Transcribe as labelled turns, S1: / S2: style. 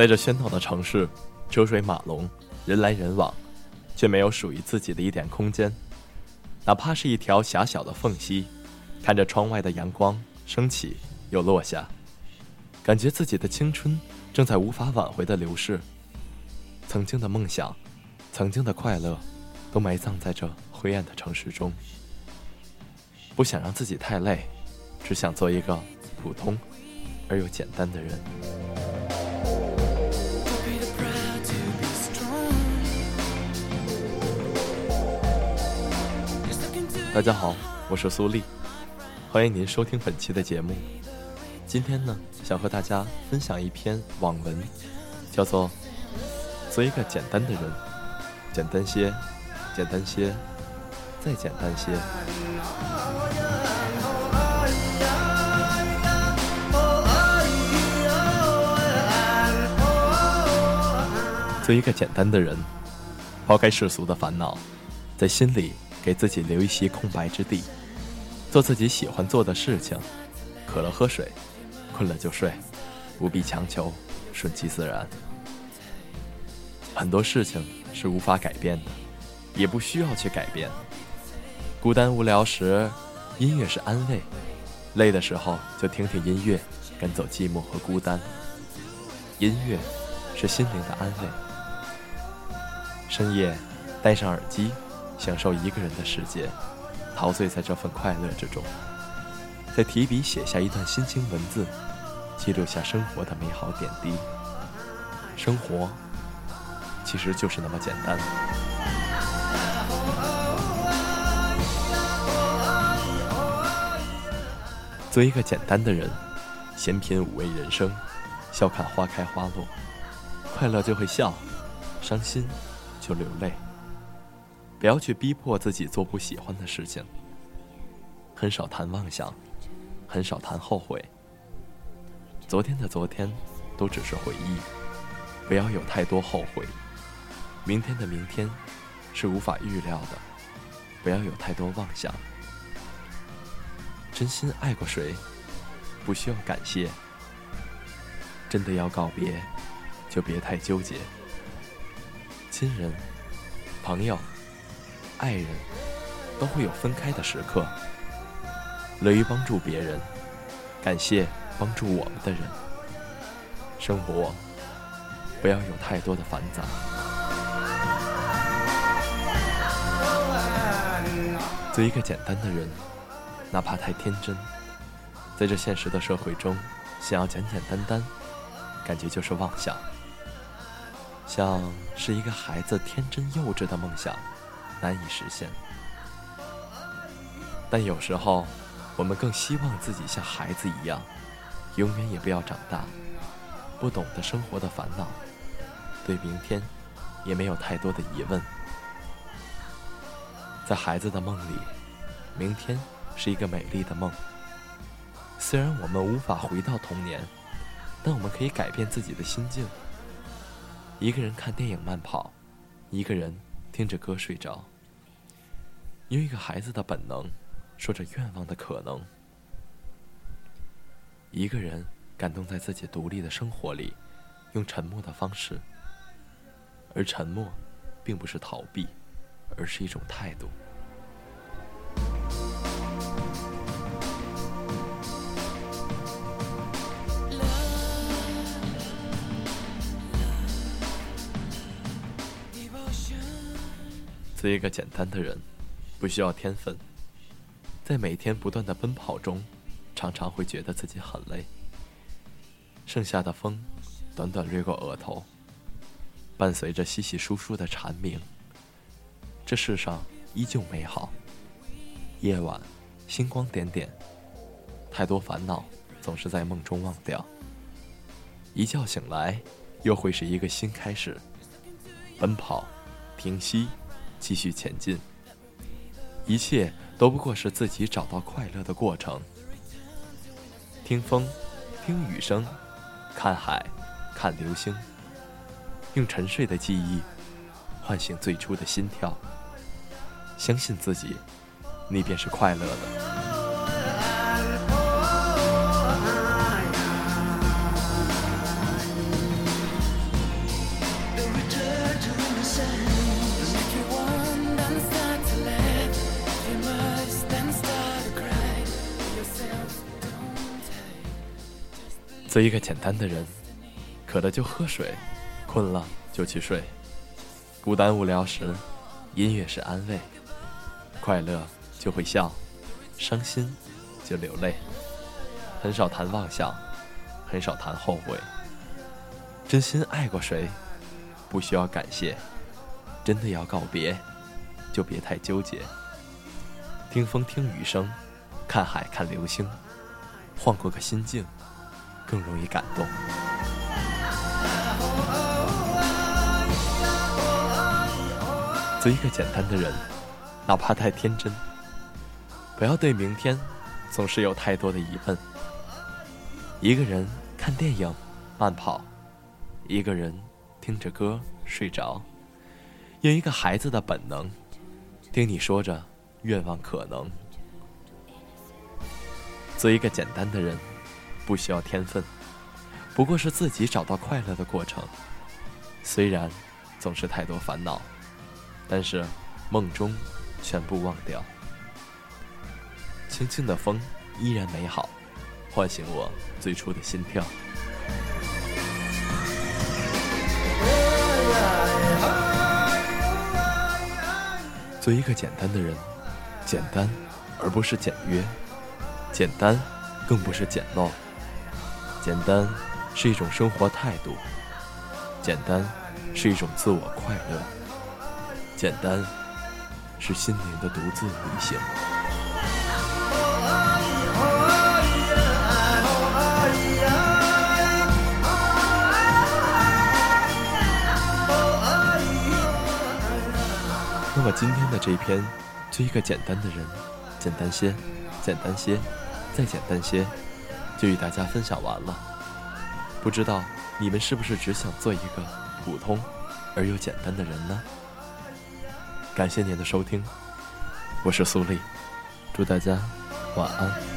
S1: 在这喧闹的城市，车水马龙，人来人往，却没有属于自己的一点空间。哪怕是一条狭小的缝隙，看着窗外的阳光升起又落下，感觉自己的青春正在无法挽回的流逝。曾经的梦想，曾经的快乐，都埋葬在这灰暗的城市中。不想让自己太累，只想做一个普通而又简单的人。大家好，我是苏丽，欢迎您收听本期的节目。今天呢，想和大家分享一篇网文，叫做《做一个简单的人》，简单些，简单些，再简单些。做一个简单的人，抛开世俗的烦恼，在心里。给自己留一些空白之地，做自己喜欢做的事情，渴了喝水，困了就睡，不必强求，顺其自然。很多事情是无法改变的，也不需要去改变。孤单无聊时，音乐是安慰；累的时候，就听听音乐，赶走寂寞和孤单。音乐是心灵的安慰。深夜，戴上耳机。享受一个人的世界，陶醉在这份快乐之中，再提笔写下一段心情文字，记录下生活的美好点滴。生活其实就是那么简单。做一个简单的人，闲品五味人生，笑看花开花落，快乐就会笑，伤心就流泪。不要去逼迫自己做不喜欢的事情。很少谈妄想，很少谈后悔。昨天的昨天，都只是回忆。不要有太多后悔。明天的明天，是无法预料的。不要有太多妄想。真心爱过谁，不需要感谢。真的要告别，就别太纠结。亲人，朋友。爱人，都会有分开的时刻。乐于帮助别人，感谢帮助我们的人。生活不要有太多的繁杂。做一个简单的人，哪怕太天真。在这现实的社会中，想要简简单单，感觉就是妄想。像是一个孩子天真幼稚的梦想。难以实现，但有时候，我们更希望自己像孩子一样，永远也不要长大，不懂得生活的烦恼，对明天也没有太多的疑问。在孩子的梦里，明天是一个美丽的梦。虽然我们无法回到童年，但我们可以改变自己的心境。一个人看电影慢跑，一个人。听着歌睡着，用一个孩子的本能，说着愿望的可能。一个人感动在自己独立的生活里，用沉默的方式。而沉默，并不是逃避，而是一种态度。做一个简单的人，不需要天分。在每天不断的奔跑中，常常会觉得自己很累。盛夏的风，短短掠过额头，伴随着稀稀疏疏的蝉鸣。这世上依旧美好。夜晚，星光点点，太多烦恼总是在梦中忘掉。一觉醒来，又会是一个新开始。奔跑，停息。继续前进，一切都不过是自己找到快乐的过程。听风，听雨声，看海，看流星，用沉睡的记忆唤醒最初的心跳。相信自己，你便是快乐的。做一个简单的人，渴了就喝水，困了就去睡。孤单无聊时，音乐是安慰。快乐就会笑，伤心就流泪。很少谈妄想，很少谈后悔。真心爱过谁，不需要感谢。真的要告别，就别太纠结。听风听雨声，看海看流星，换过个心境。更容易感动。做一个简单的人，哪怕太天真。不要对明天总是有太多的疑问。一个人看电影，慢跑；一个人听着歌睡着。用一个孩子的本能，听你说着愿望可能。做一个简单的人。不需要天分，不过是自己找到快乐的过程。虽然总是太多烦恼，但是梦中全部忘掉。轻轻的风依然美好，唤醒我最初的心跳。做一个简单的人，简单而不是简约，简单更不是简陋。简单是一种生活态度，简单是一种自我快乐，简单是心灵的独自旅行。那么今天的这篇，做一个简单的人，简单些，简单些，再简单些。就与大家分享完了，不知道你们是不是只想做一个普通而又简单的人呢？感谢您的收听，我是苏丽，祝大家晚安。